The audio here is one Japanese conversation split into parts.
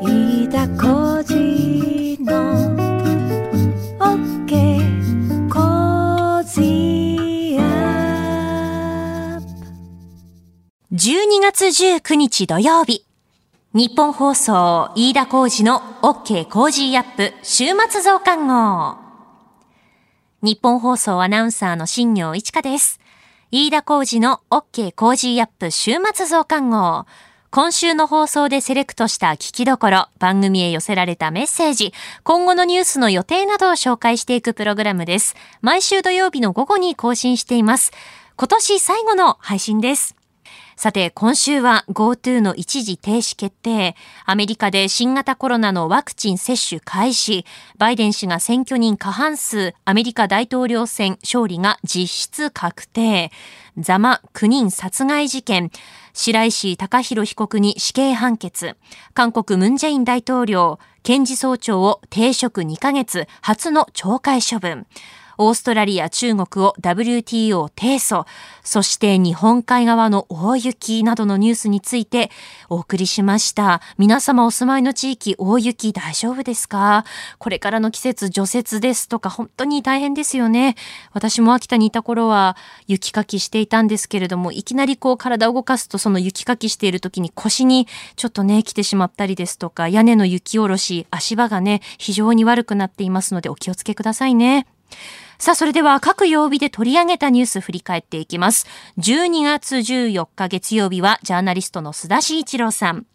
飯田浩二の OK 工事アップ12月19日土曜日。日本放送、飯田浩二の OK 工事アップ週末増刊号。日本放送アナウンサーの新業一華です。飯田浩二の OK 工事アップ週末増刊号。今週の放送でセレクトした聞きどころ、番組へ寄せられたメッセージ、今後のニュースの予定などを紹介していくプログラムです。毎週土曜日の午後に更新しています。今年最後の配信です。さて、今週は GoTo の一時停止決定、アメリカで新型コロナのワクチン接種開始、バイデン氏が選挙人過半数、アメリカ大統領選勝利が実質確定、ザマ9人殺害事件、白石隆弘被告に死刑判決、韓国ムンジェイン大統領、検事総長を停職2ヶ月、初の懲戒処分、オーストラリア、中国を WTO 提訴、そして日本海側の大雪などのニュースについてお送りしました。皆様お住まいの地域、大雪大丈夫ですか？これからの季節、除雪ですとか本当に大変ですよね。私も秋田にいた頃は雪かきしていたんですけれども、いきなりこう体を動かすとその雪かきしている時に腰にちょっとね、来てしまったりですとか、屋根の雪下ろし、足場がね、非常に悪くなっていますのでお気をつけくださいね。さあ、それでは各曜日で取り上げたニュース振り返っていきます。12月14日月曜日はジャーナリストの須田慎一郎さん。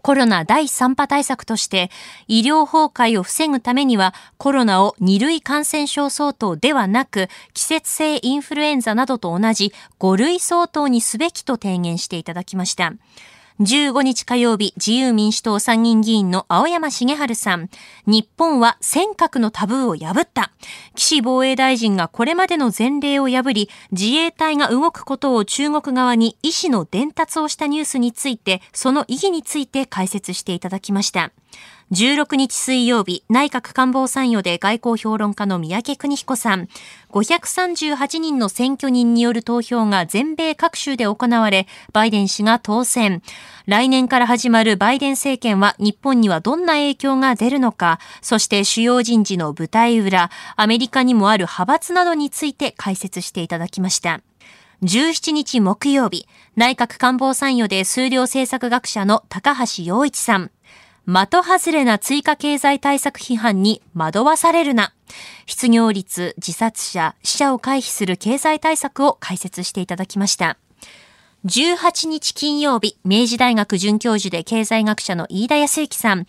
コロナ第3波対策として、医療崩壊を防ぐためには、コロナを2類感染症相当ではなく、季節性インフルエンザなどと同じ5類相当にすべきと提言していただきました。15日火曜日、自由民主党参議院議員の青山茂春さん。日本は尖閣のタブーを破った。岸防衛大臣がこれまでの前例を破り、自衛隊が動くことを中国側に意思の伝達をしたニュースについて、その意義について解説していただきました。16日水曜日、内閣官房参与で外交評論家の三宅邦彦さん、538人の選挙人による投票が全米各州で行われ、バイデン氏が当選。来年から始まるバイデン政権は日本にはどんな影響が出るのか、そして主要人事の舞台裏、アメリカにもある派閥などについて解説していただきました。17日木曜日、内閣官房参与で数量政策学者の高橋洋一さん。的外れな追加経済対策批判に惑わされるな。失業率、自殺者、死者を回避する経済対策を解説していただきました。18日金曜日、明治大学准教授で経済学者の飯田康之さん。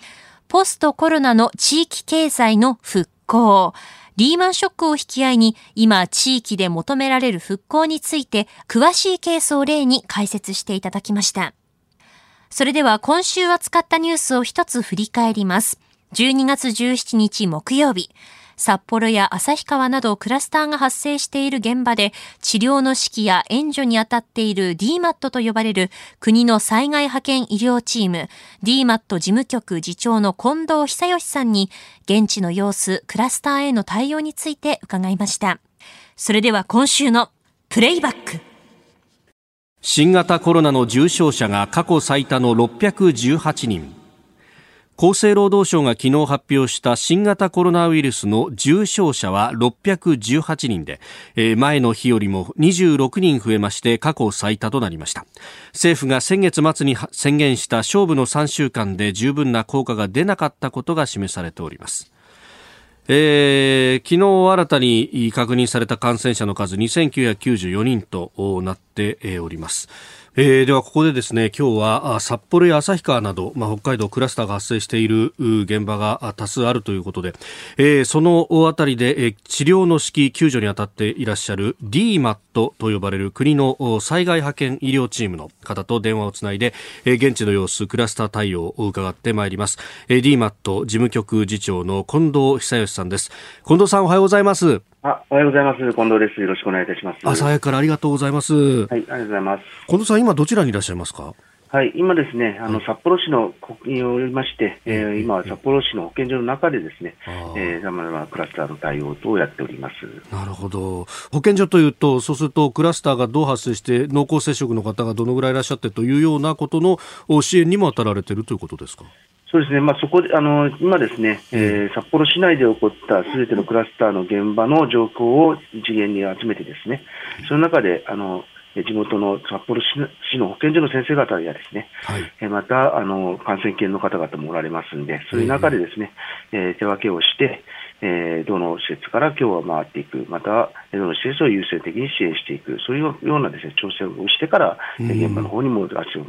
ポストコロナの地域経済の復興。リーマンショックを引き合いに、今地域で求められる復興について、詳しいケースを例に解説していただきました。それでは今週扱ったニュースを一つ振り返ります。12月17日木曜日、札幌や旭川などクラスターが発生している現場で治療の指揮や援助に当たっている DMAT と呼ばれる国の災害派遣医療チーム DMAT 事務局次長の近藤久義さんに現地の様子、クラスターへの対応について伺いました。それでは今週のプレイバック。新型コロナの重症者が過去最多の618人。厚生労働省が昨日発表した新型コロナウイルスの重症者は618人で、前の日よりも26人増えまして過去最多となりました。政府が先月末に宣言した勝負の3週間で十分な効果が出なかったことが示されております。えー昨日新たに確認された感染者の数2994人となっております。えーではここでですね今日は札幌や旭川など、まあ、北海道クラスターが発生している現場が多数あるということで、えーそのあたりで、えー治療の指揮救助に当たっていらっしゃる DMAT と呼ばれる国の災害派遣医療チームの方と電話をつないで、えー現地の様子クラスター対応を伺ってまいります、えー DMAT 事務局次長の近藤久義さんです。近藤さんおはようございます。あ、おはようございます。近藤です。よろしくお願いいたします。朝早くからありがとうございます、はい、ありがとうございます。近藤さん今どちらにいらっしゃいますか？はい、今ですね、あの、札幌市の国におりまして、えー今は札幌市の保健所の中でですね、えー、様々なクラスターの対応等をやっております。なるほど保健所というとそうするとクラスターがどう発生して濃厚接触の方がどのぐらいいらっしゃってというようなことのお支援にも当たられているということですか？そうですね、まあ、そこであの今ですね、えー札幌市内で起こったすべてのクラスターの現場の状況を一元に集めて、ですねその中であの地元の札幌市の保健所の先生方やですね、はい。えーまたあの感染研の方々もおられますんで、そういう中でですね、えー手分けをして、えーどの施設から今日は回っていく、またえーどの施設を優先的に支援していく、そういうようなですね調整をしてから、えー現場の方にも足を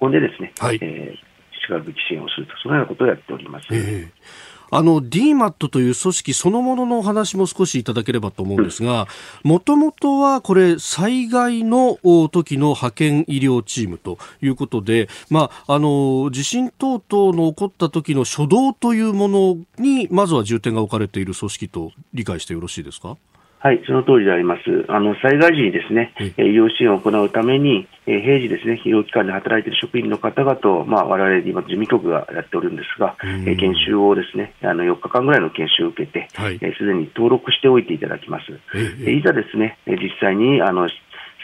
運んでですね、はい。えーしかるべき支援をすると、そのようなことをやっております。ええあの DMAT という組織そのもののお話も少しいただければと思うんですが、もともとはこれ、災害の時の派遣医療チームということで、まあ、あの地震等々の起こった時の初動というものに、まずは重点が置かれている組織と理解してよろしいですか？はい、その通りであります。あの、災害時にですね、えー医療支援を行うために、えー平時ですね、医療機関で働いている職員の方々と、まあ、我々今、事務局がやっておるんですが、えー研修をですね、あの、4日間ぐらいの研修を受けて、はいえーすでに登録しておいていただきます。えいざですね、えー実際に、あの、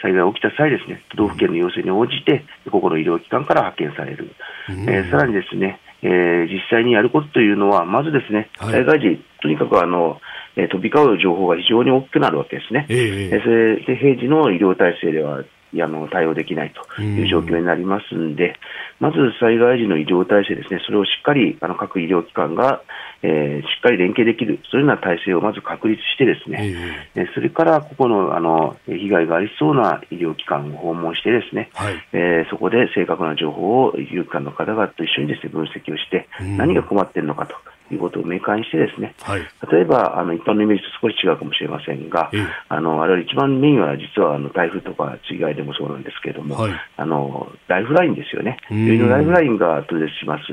災害が起きた際ですね、都道府県の要請に応じて、個々の医療機関から派遣される。えーさらにですね、えー実際にやることというのは、まずですね、はい災害時、とにかくあの、えー飛び交う情報が非常に大きくなるわけですね。えええーそれで平時の医療体制では、あの対応できないという状況になりますんで、まず災害時の医療体制ですね、それをしっかりあの各医療機関が、えーしっかり連携できる、そういうような体制をまず確立してですね、ええ。えーそれからここのあの被害がありそうな医療機関を訪問してですね、はい。えーそこで正確な情報を医療機関の方々と一緒にですね分析をして、うん。何が困っているのかということを明快にしてですね、はい。例えばあの一般のイメージと少し違うかもしれませんが、ええ。あの我々一番メインは実はあの台風とか水害でもそうなんですけれども、はい。あのライフラインですよね、うん。病院のライフラインが途絶します、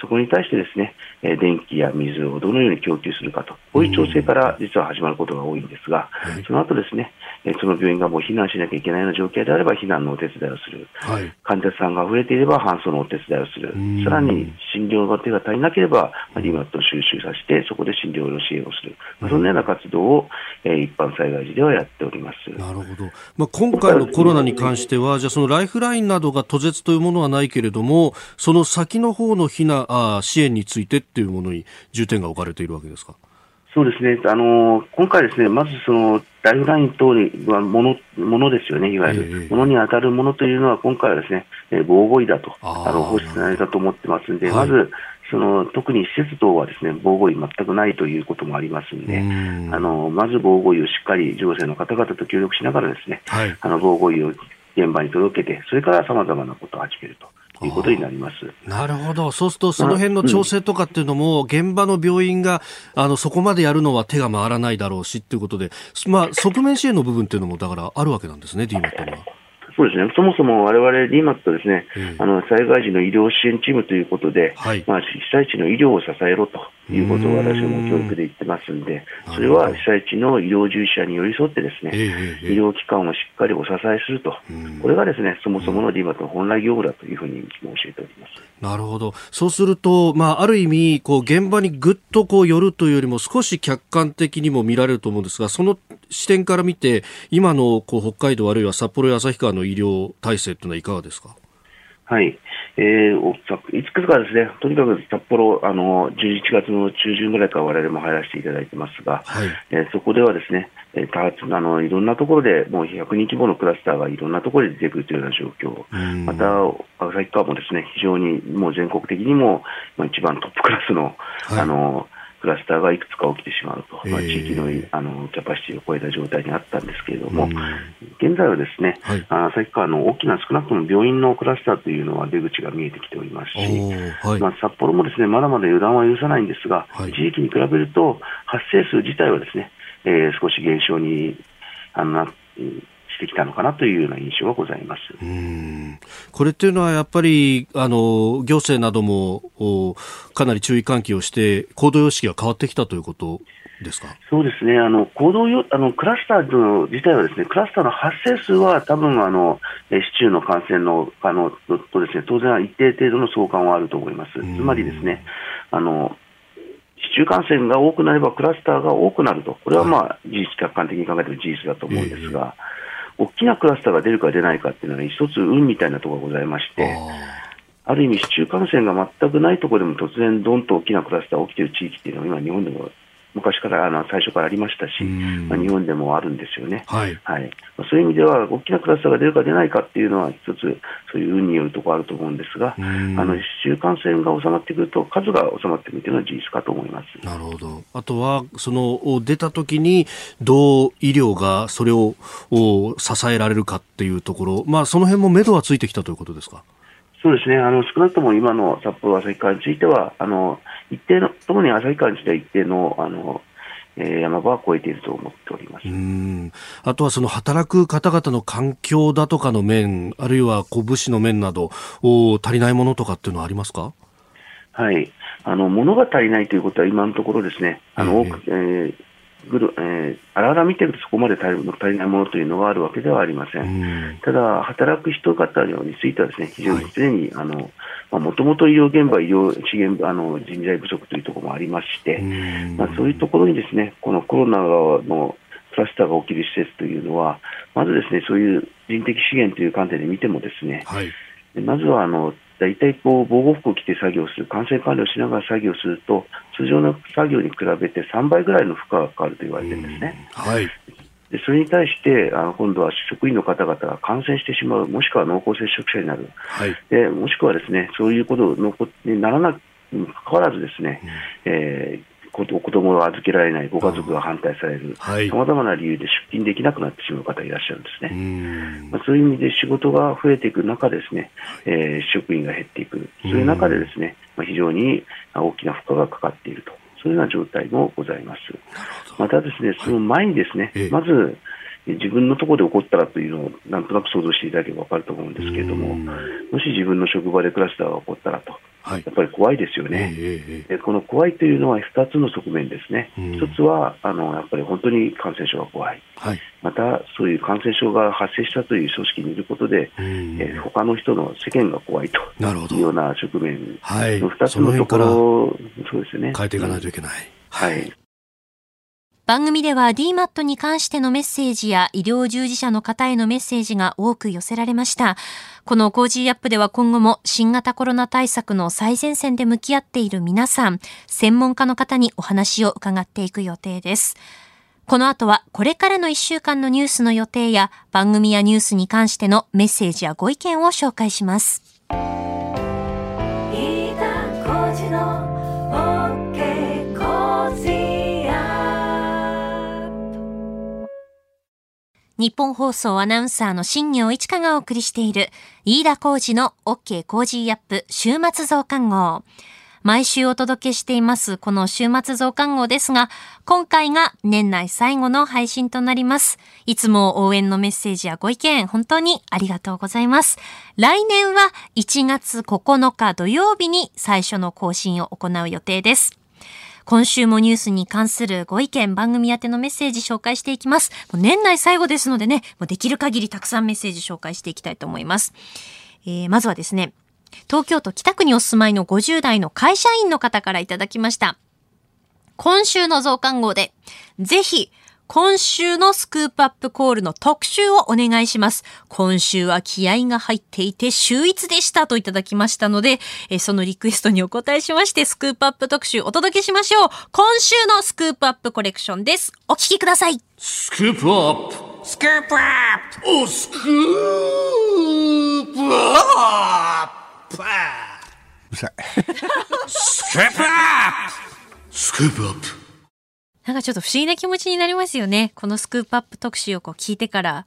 そこに対してですね、えー電気や水をどのように供給するかと、こういう調整から実は始まることが多いんですが、はい。その後ですね、えーその病院がもう避難しなきゃいけないような状況であれば避難のお手伝いをする。はい。患者さんが溢れていれば搬送のお手伝いをする。うん、さらに診療の手が足りなければ、まあ DMAT を収集させて、そこで診療の支援をする、まあそんなような活動を、えー一般災害時ではやっております。なるほど、まあ、今回のコロナに関しては、じゃあ、そのライフラインなどが途絶というものはないけれども、その先の方の避難あー支援についてっていうものに重点が置かれているわけですか？そうですね、あのー今回ですね、まずそのライフライン等はものものですよね、いわゆええる、ものに当たるものというのは、今回はですね、えー防護医だと、あの放出内だと思ってますんで、はい。まずその特に施設等はですね防護医全くないということもありますんで、うん。あのまず防護医をしっかり行政の方々と協力しながらですね、はい。あの防護医を現場に届けて、それからさまざまなことを始めるということになります。なるほど。そうすると、その辺の調整とかっていうのも、現場の病院が、あの、そこまでやるのは手が回らないだろうしっていうことで、まあ、側面支援の部分っていうのも、だからあるわけなんですね、DMAT には。そうですね、そもそも我々 DMAT ですね、ええあの災害時の医療支援チームということで、はい。まあ、被災地の医療を支えろということを私ども教育で言ってますんで、それは被災地の医療従事者に寄り添ってですね、ええええ医療機関をしっかりお支えすると。うん、これがですね、そもそもの DMAT の本来業務だというふうに申し上げております。なるほど。そうすると、まあ、ある意味、こう、現場にぐっとこう寄るというよりも、少し客観的にも見られると思うんですが、その視点から見て、今のこう北海道あるいは札幌や旭川の医療体制というのはいかがですか？はい。えー、いつくかですね、とにかく札幌、あの、11月の中旬ぐらいから我々も入らせていただいてますが、はいえーそこではですね、えー多発あの、いろんなところで、もう100人規模のクラスターがいろんなところで出てくるというような状況。うんまた、旭川もですね、非常にもう全国的にも、まあ、一番トップクラスの、はいあの、クラスターがいくつか起きてしまうと、まあ、えー地域のあのキャパシティを超えた状態にあったんですけれども、うん。現在はですね、はい。あ旭川の大きな少なくとも病院のクラスターというのは出口が見えてきておりますし、はい。まあ、札幌もですねまだまだ予断は許さないんですが、はい。一時期に比べると発生数自体はですね、えー少し減少にあのなうんしてきたのかなというような印象がございます。うん。これっていうのはやっぱりあの行政などもおかなり注意喚起をして行動様式が変わってきたということですか？そうですね、あの行動よあのクラスターの自体はですね、クラスターの発生数は多分あのえー市中の感染のあのととですね当然一定程度の相関はあると思います。つん。まりですね、あの市中感染が多くなればクラスターが多くなると、これはまあ事実客観的に考えても事実だと思うんですが、大きなクラスターが出るか出ないかっていうのは一つ運みたいなところがございまして。あある意味、市中感染が全くないところでも突然、どんと大きなクラスターが起きている地域っていうのは、今、日本でも昔からあの最初からありましたし、うんまあ、日本でもあるんですよね。はい。はいまあそういう意味では、大きなクラスターが出るか出ないかっていうのは、一つ、そういう運によるところあると思うんですが、うんあの市中感染が収まってくると、数が収まってくるというのは事実かと思います。なるほど。あとは、その、お出た時に、どう医療がそれをお支えられるかっていうところ、まあ、その辺も目処はついてきたということですか？そうですね、あの少なくとも今の札幌旭川については、あの一定の、特に旭川については一定のあの、えー山場は超えていると思っております。うん。あとはその働く方々の環境だとかの面、あるいはこう物資の面など、お足りないものとかっていうのはありますか？はい、あの物が足りないということは今のところですね、あのええ。多くえーぐるえーあらあら見てるとそこまで足りないものというのがあるわけではありませ。うんん。ただ、働く人方についてはですね、非常にすでに、あの、まあ、もともと医療現場、医療資源、あの、人材不足というところもありまして、うんまあ、そういうところにですね、このコロナのクラスターが起きる施設というのは、まずですね、そういう人的資源という観点で見てもですね、はい。まずはあの大体こう防護服を着て作業する、感染管理をしながら作業すると、通常の作業に比べて3倍ぐらいの負荷がかかると言われてるんですね。はい。でそれに対して、あの今度は職員の方々が感染してしまう、もしくは濃厚接触者になる、はい。でもしくはですねそういうことにならなにかかわらず、ですね、えー子子供を預けられない、ご家族が反対される、はい。さまざまな理由で出勤できなくなってしまう方いらっしゃるんですね。うん。まあ、そういう意味で仕事が増えていく中ですね、えー職員が減っていく、そういう中でですね、まあ、非常に大きな負荷がかかっていると、そういうような状態もございます。またですね、その前にですね、ええ。まず自分のところで起こったらというのをなんとなく想像していただければ分かると思うんですけれども、うん。もし自分の職場でクラスターが起こったらと、はいやっぱり怖いですよえね。えええでこの怖いというのは2つの側面ですね。うん一つはあのやっぱり本当に感染症が怖い。はい。また、そういう感染症が発生したという組織にいることで、うんえー他の人の世間が怖いとなるほどいうような側面はいの2つそののところ、そうですね。変えていかないとうんいけない。はい。番組では DMAT に関してのメッセージや医療従事者の方へのメッセージが多く寄せられました。この Cozy up では今後も新型コロナ対策の最前線で向き合っている皆さん、専門家の方にお話を伺っていく予定です。この後はこれからの1週間のニュースの予定や番組やニュースに関してのメッセージやご意見を紹介します。ニッポン放送アナウンサーの新行市佳がお送りしている飯田浩二の OK コージーアップ週末増刊号。毎週お届けしていますこの週末増刊号ですが、今回が年内最後の配信となります。いつも応援のメッセージやご意見本当にありがとうございます。来年は1月9日土曜日に最初の更新を行う予定です。今週もニュースに関するご意見、番組宛てのメッセージ紹介していきます。もう年内最後ですのでね、もうできる限りたくさんメッセージ紹介していきたいと思います。えーまずはですね、東京都北区にお住まいの50代の会社員の方からいただきました。今週の増刊号で、ぜひ、今週のスクープアップコールの特集をお願いします。今週は気合が入っていて秀逸でしたといただきましたので、えーそのリクエストにお答えしまして、スクープアップ特集お届けしましょう。今週のスクープアップコレクションです。お聞きください。スクープアップスクープアップおスクープアップうるさい。スクープアップスクープアップ なんかちょっと不思議な気持ちになりますよね。このスクープアップ特集をこう聞いてから、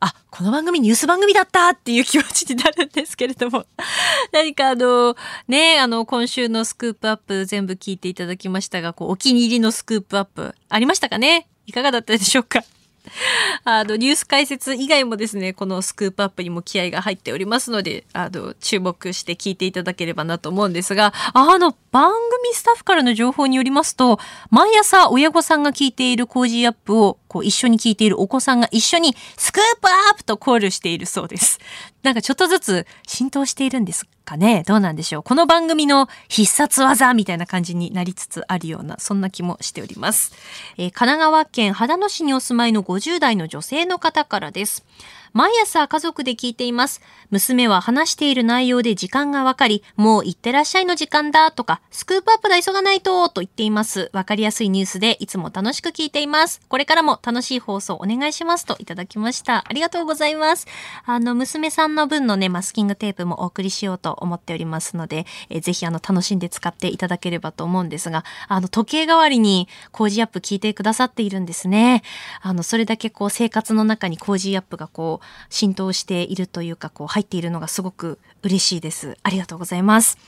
あ、この番組ニュース番組だったっていう気持ちになるんですけれども。何かあの、ね、あの、今週のスクープアップ全部聞いていただきましたが、こう、お気に入りのスクープアップありましたかね？いかがだったでしょうか？あの、ニュース解説以外もですね、このスクープアップにも気合が入っておりますので、あの、注目して聞いていただければなと思うんですが、あの、番組スタッフからの情報によりますと、毎朝親御さんが聞いている Cozy up を、こう、一緒に聞いているお子さんが一緒に、スクープアップとコールしているそうです。なんかちょっとずつ浸透しているんですかね？どうなんでしょう？この番組の必殺技みたいな感じになりつつあるような、そんな気もしております。えー神奈川県秦野市にお住まいの50代の女性の方からです。毎朝家族で聞いています。娘は話している内容で時間がわかり、もう行ってらっしゃいの時間だとか、スクープアップだ急がないとと言っています。わかりやすいニュースでいつも楽しく聞いています。これからも楽しい放送お願いしますといただきました。ありがとうございます。あの、娘さんの分のね、マスキングテープもお送りしようと思っておりますので、えぜひあの、楽しんで使っていただければと思うんですが、あの、時計代わりに Cozy up 聞いてくださっているんですね。あの、それだけこう、生活の中に Cozy up がこう、浸透しているというか、こう、入っているのがすごく嬉しいです。ありがとうございます。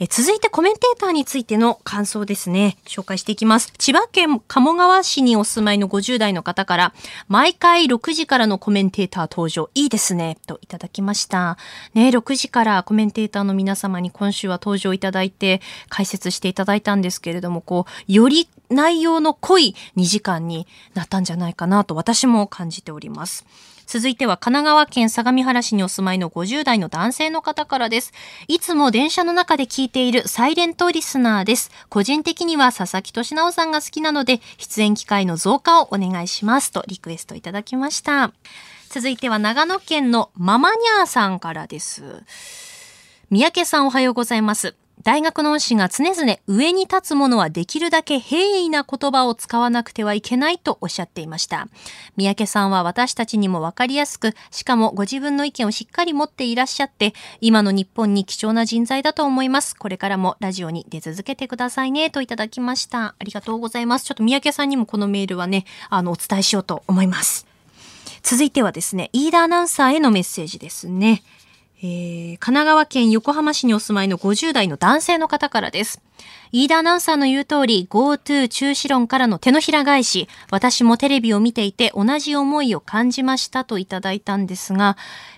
え続いてコメンテーターについての感想ですね。紹介していきます。千葉県鴨川市にお住まいの50代の方から、毎回6時からのコメンテーター登場、いいですね、といただきました。ね、6時からコメンテーターの皆様に今週は登場いただいて、解説していただいたんですけれども、こう、より内容の濃い2時間になったんじゃないかなと私も感じております。続いては神奈川県相模原市にお住まいの50代の男性の方からです。いつも電車の中で聞いているサイレントリスナーです。個人的には佐々木俊直さんが好きなので、出演機会の増加をお願いしますとリクエストいただきました。続いては長野県のママニャーさんからです。三宅さんおはようございます。大学の恩師が常々上に立つ者はできるだけ平易な言葉を使わなくてはいけないとおっしゃっていました。三宅さんは私たちにもわかりやすく、しかもご自分の意見をしっかり持っていらっしゃって、今の日本に貴重な人材だと思います。これからもラジオに出続けてくださいね、といただきました。ありがとうございます。ちょっと三宅さんにもこのメールはね、あの、お伝えしようと思います。続いてはですね、飯田アナウンサーへのメッセージですね。えー神奈川県横浜市にお住まいの50代の男性の方からです。飯田アナウンサーの言う通り、GoTo 中止論からの手のひら返し、私もテレビを見ていて同じ思いを感じましたといただいたんですが、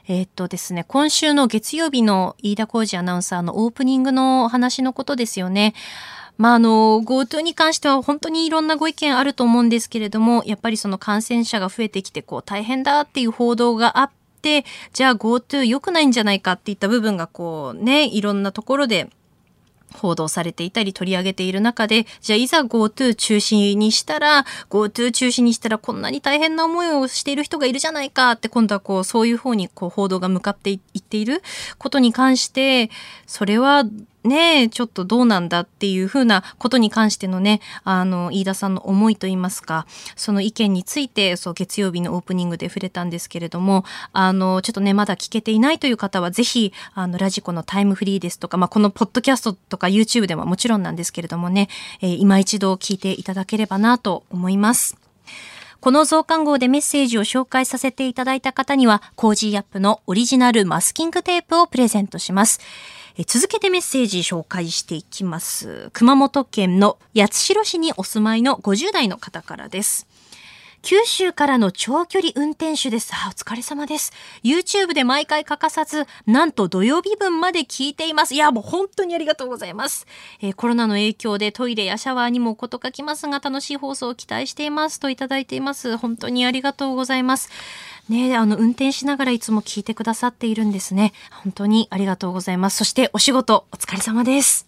えーっとですね、今週の月曜日の飯田浩二アナウンサーのオープニングの話のことですよね。まあ、あの、GoTo に関しては本当にいろんなご意見あると思うんですけれども、やっぱりその感染者が増えてきて、こう大変だっていう報道があってて、じゃあ GoTo 良くないんじゃないかっていった部分がこうね、いろんなところで報道されていたり取り上げている中で、じゃあいざ GoTo 中止にしたら、GoTo 中止にしたらこんなに大変な思いをしている人がいるじゃないかって今度はこうそういう方にこう報道が向かっていっていることに関して、それはねちょっとどうなんだっていうふうなことに関してのね、あの、飯田さんの思いといいますか、その意見について、そう、月曜日のオープニングで触れたんですけれども、あの、ちょっとね、まだ聞けていないという方は、ぜひ、あの、ラジコのタイムフリーですとか、まあ、このポッドキャストとか YouTube でももちろんなんですけれどもね、えー今一度聞いていただければなと思います。この増刊号でメッセージを紹介させていただいた方には、 Cozy up のオリジナルマスキングテープをプレゼントします。え続けてメッセージ紹介していきます。熊本県の八代市にお住まいの50代の方からです。九州からの長距離運転手です。あ、お疲れ様です。YouTube で毎回欠かさず、なんと土曜日分まで聞いています。いや、もう本当にありがとうございます。えーコロナの影響でトイレやシャワーにもこと書きますが、楽しい放送を期待していますといただいています。本当にありがとうございます。ねあの、運転しながらいつも聞いてくださっているんですね。本当にありがとうございます。そしてお仕事、お疲れ様です。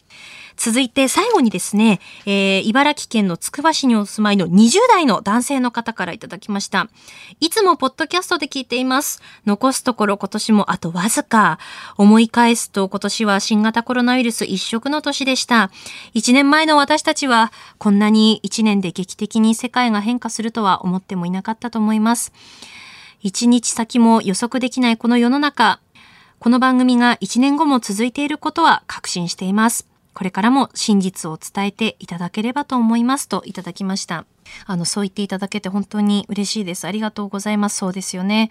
続いて最後にですね、えー茨城県のつくば市にお住まいの20代の男性の方からいただきました。いつもポッドキャストで聞いています。残すところ今年もあとわずか。思い返すと今年は新型コロナウイルス一色の年でした。1年前の私たちはこんなに1年で劇的に世界が変化するとは思ってもいなかったと思います。一日先も予測できないこの世の中、この番組が1年後も続いていることは確信しています。これからも真実を伝えていただければと思いますといただきました。あの、そう言っていただけて本当に嬉しいです。ありがとうございます。そうですよね。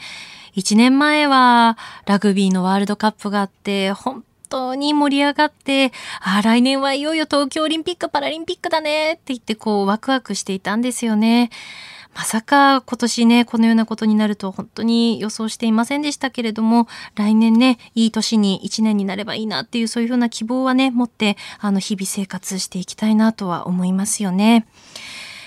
1年前はラグビーのワールドカップがあって、本当に盛り上がって、あ来年はいよいよ東京オリンピック・パラリンピックだねって言ってこうワクワクしていたんですよね。まさか今年ね、このようなことになると本当に予想していませんでしたけれども、来年ね、いい年に1年になればいいなっていうそういうふうな希望はね、持って、あの、日々生活していきたいなとは思いますよね。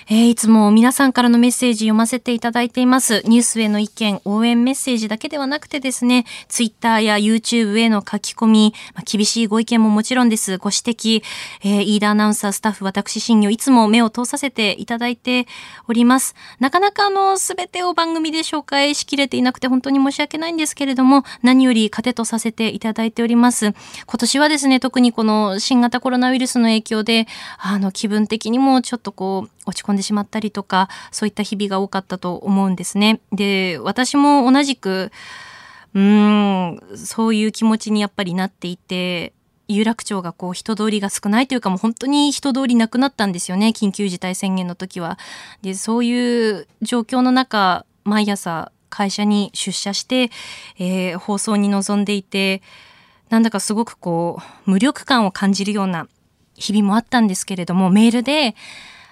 えーいつも皆さんからのメッセージ読ませていただいています。ニュースへの意見、応援メッセージだけではなくてですね、ツイッターや YouTube への書き込み、まあ厳しいご意見ももちろんです。ご指摘、えー飯田アナウンサー、スタッフ、私、新業、いつも目を通させていただいております。なかなかあの、すべてを番組で紹介しきれていなくて本当に申し訳ないんですけれども、何より糧とさせていただいております。今年はですね、特にこの新型コロナウイルスの影響で、あの、気分的にもちょっとこう、落ち込んでしまったりとか、そういった日々が多かったと思うんですね。で、私も同じく、うーん、そういう気持ちにやっぱりなっていて、有楽町がこう人通りが少ないというかもう本当に人通りなくなったんですよね。緊急事態宣言の時は。で、そういう状況の中、毎朝会社に出社して、えー放送に臨んでいて、なんだかすごくこう、無力感を感じるような日々もあったんですけれども、メールで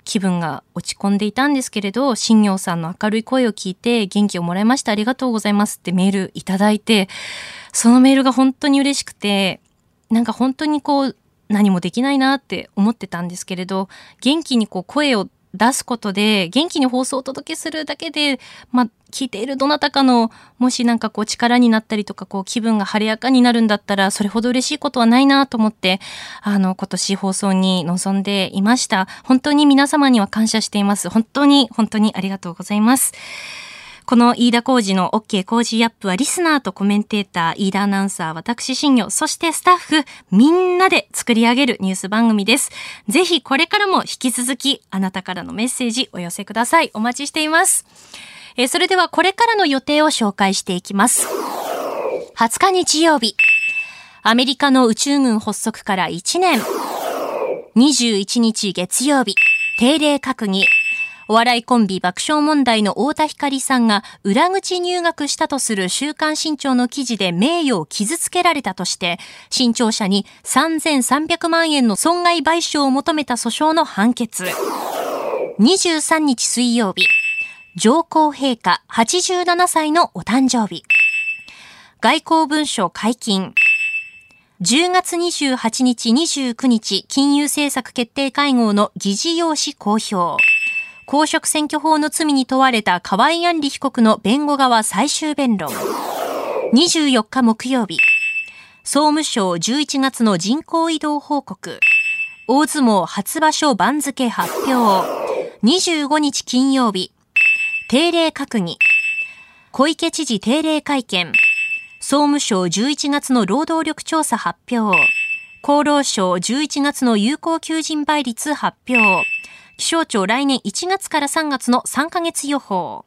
気分が落ち込んでいたんですけれど、新業さんの明るい声を聞いて元気をもらいました。ありがとうございますってメールいただいて、そのメールが本当に嬉しくて、なんか本当にこう、何もできないなって思ってたんですけれど、元気にこう声を出すことで、元気に放送をお届けするだけで、まあ、聞いているどなたかの、もしなんかこう力になったりとか、こう気分が晴れやかになるんだったら、それほど嬉しいことはないなと思って、あの、今年放送に臨んでいました。本当に皆様には感謝しています。本当に、本当にありがとうございます。この飯田浩二の OK 工事アップはリスナーとコメンテーター、飯田アナウンサー、私新業、そしてスタッフ、みんなで作り上げるニュース番組です。ぜひこれからも引き続き、あなたからのメッセージお寄せください。お待ちしています。えーそれではこれからの予定を紹介していきます。20日日曜日、アメリカの宇宙軍発足から1年。21日月曜日、定例閣議。お笑いコンビ爆笑問題の太田光さんが裏口入学したとする週刊新潮の記事で名誉を傷つけられたとして、新潮社に3300万円の損害賠償を求めた訴訟の判決。23日水曜日、上皇陛下87歳のお誕生日。外交文書解禁。10月28日29日金融政策決定会合の議事要旨公表。公職選挙法の罪に問われた河合案里被告の弁護側最終弁論。24日木曜日。総務省11月の人口移動報告。大相撲初場所番付発表。25日金曜日。定例閣議。小池知事定例会見。総務省11月の労働力調査発表。厚労省11月の有効求人倍率発表。気象庁来年1月から3月の3ヶ月予報。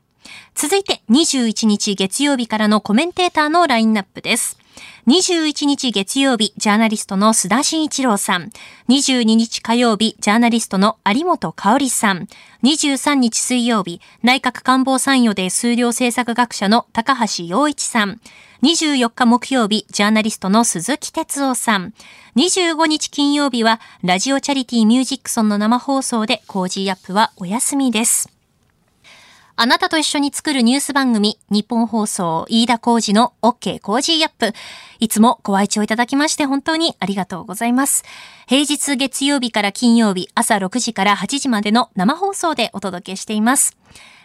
続いて21日月曜日からのコメンテーターのラインナップです。21日月曜日、ジャーナリストの須田慎一郎さん。22日火曜日、ジャーナリストの有本香さん。23日水曜日、内閣官房参与で数量政策学者の高橋洋一さん。24日木曜日、ジャーナリストの鈴木哲夫さん。25日金曜日は、ラジオチャリティミュージックソンの生放送で、 Cozy up はお休みです。あなたと一緒に作るニュース番組、ニッポン放送、飯田浩司の OK Cozy up。いつもご愛聴いただきまして本当にありがとうございます。平日月曜日から金曜日朝6時から8時までの生放送でお届けしています。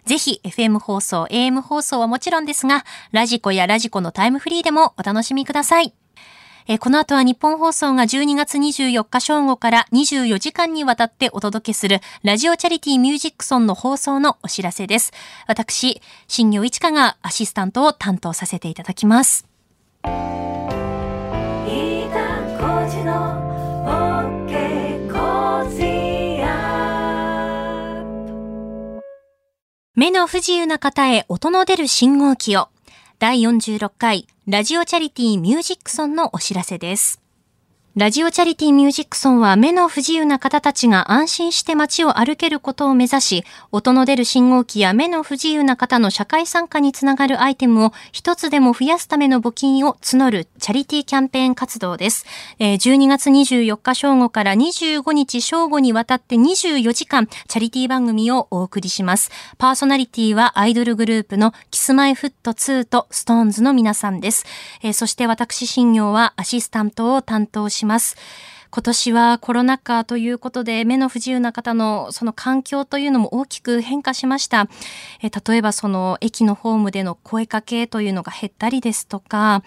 ぜひ FM 放送、AM 放送はもちろんですが、ラジコやラジコのタイムフリーでもお楽しみください。えーこの後は日本放送が12月24日正午から24時間にわたってお届けするラジオチャリティーミュージックソンの放送のお知らせです。私、新業一華がアシスタントを担当させていただきます。目の不自由な方へ音の出る信号機を。第46回ラジオチャリティーミュージックソンのお知らせです。ラジオチャリティミュージックソンは目の不自由な方たちが安心して街を歩けることを目指し、音の出る信号機や目の不自由な方の社会参加につながるアイテムを一つでも増やすための募金を募るチャリティキャンペーン活動です。12月24日正午から25日正午にわたって24時間チャリティ番組をお送りします。パーソナリティはアイドルグループの Kis-My-Ft2 と SixTONES の皆さんです。そして私新行はアシスタントを担当します。まず今年はコロナ禍ということで目の不自由な方のその環境というのも大きく変化しました。え例えばその駅のホームでの声かけというのが減ったりですとか、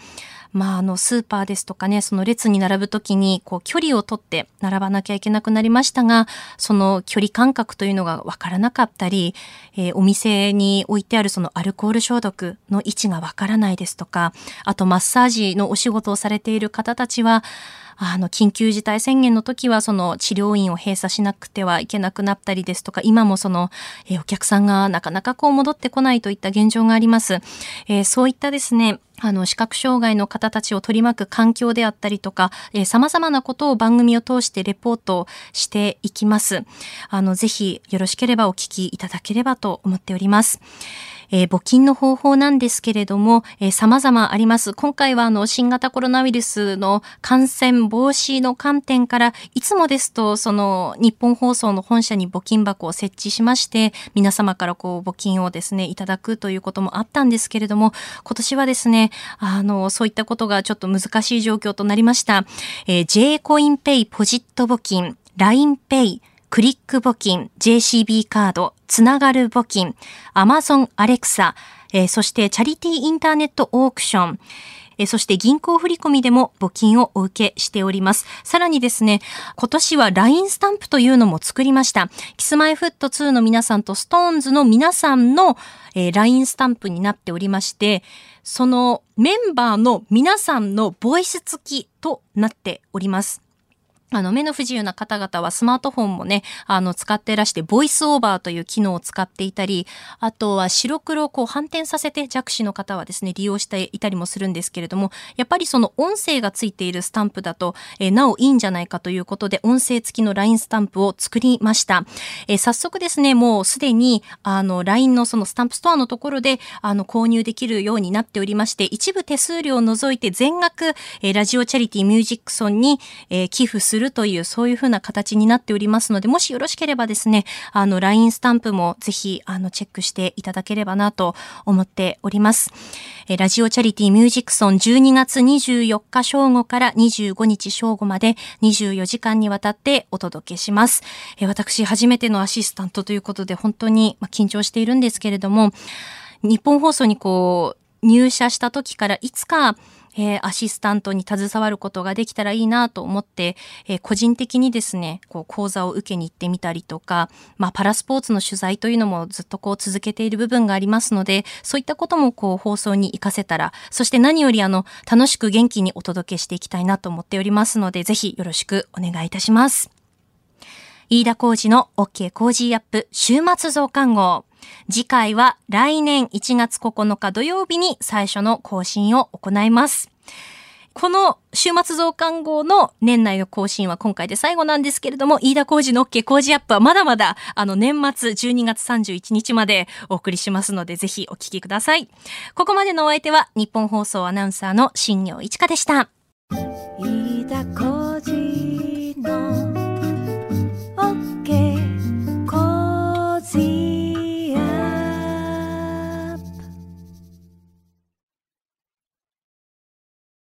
まあ、あの、スーパーですとかね、その列に並ぶときに、こう、距離をとって並ばなきゃいけなくなりましたが、その距離感覚というのがわからなかったり、えー、お店に置いてあるそのアルコール消毒の位置がわからないですとか、あとマッサージのお仕事をされている方たちは、あの、緊急事態宣言の時は、その治療院を閉鎖しなくてはいけなくなったりですとか、今もその、えー、お客さんがなかなかこう戻ってこないといった現状があります。えー、そういったですね、あの、視覚障害の方たちを取り巻く環境であったりとか、えー、様々なことを番組を通してレポートしていきます。あの、ぜひよろしければお聞きいただければと思っております。えー、募金の方法なんですけれども、えー、様々あります。今回はあの、新型コロナウイルスの感染防止の観点から、いつもですと、その、日本放送の本社に募金箱を設置しまして、皆様からこう、募金をですね、いただくということもあったんですけれども、今年はですね、あの、そういったことがちょっと難しい状況となりました。えー、J コインペイポジット募金、LINEPay、クリック募金、JCB カード、つながる募金、Amazon アレクサ、えー、そしてチャリティーインターネットオークション、えそして銀行振込でも募金をお受けしております。さらにですね、今年は LINE スタンプというのも作りました。キスマイフット2の皆さんと SixTONES の皆さんの、えー、LINE スタンプになっておりまして、そのメンバーの皆さんのボイス付きとなっております。あの、目の不自由な方々はスマートフォンもね、あの、使ってらして、ボイスオーバーという機能を使っていたり、あとは白黒をこう反転させて弱視の方はですね、利用していたりもするんですけれども、やっぱりその音声がついているスタンプだと、えー、なおいいんじゃないかということで、音声付きの LINE スタンプを作りました。えー、早速ですね、もうすでに、あの、LINE のそのスタンプストアのところで、あの、購入できるようになっておりまして、一部手数料を除いて全額、えー、ラジオチャリティミュージックソンに、え、寄付するという、そういうふうな形になっておりますので、もしよろしければですね、あの、LINE スタンプもぜひ、あの、チェックしていただければなと思っております。えラジオチャリティミュージックソン12月24日正午から25日正午まで24時間にわたってお届けします。え私、初めてのアシスタントということで、本当に緊張しているんですけれども、日本放送にこう、入社した時からいつかえー、アシスタントに携わることができたらいいなと思って、えー、個人的にですね、こう講座を受けに行ってみたりとか、まあパラスポーツの取材というのもずっとこう続けている部分がありますので、そういったこともこう放送に活かせたら、そして何よりあの楽しく元気にお届けしていきたいなと思っておりますので、ぜひよろしくお願いいたします。飯田浩二の OK 工事アップ週末増刊号。次回は来年1月9日土曜日に最初の更新を行います。この週末増刊号の年内の更新は今回で最後なんですけれども、飯田工事の OK 工事アップはまだまだあの年末12月31日までお送りしますので、ぜひお聞きください。ここまでのお相手は日本放送アナウンサーの新業一華でした。飯田工事の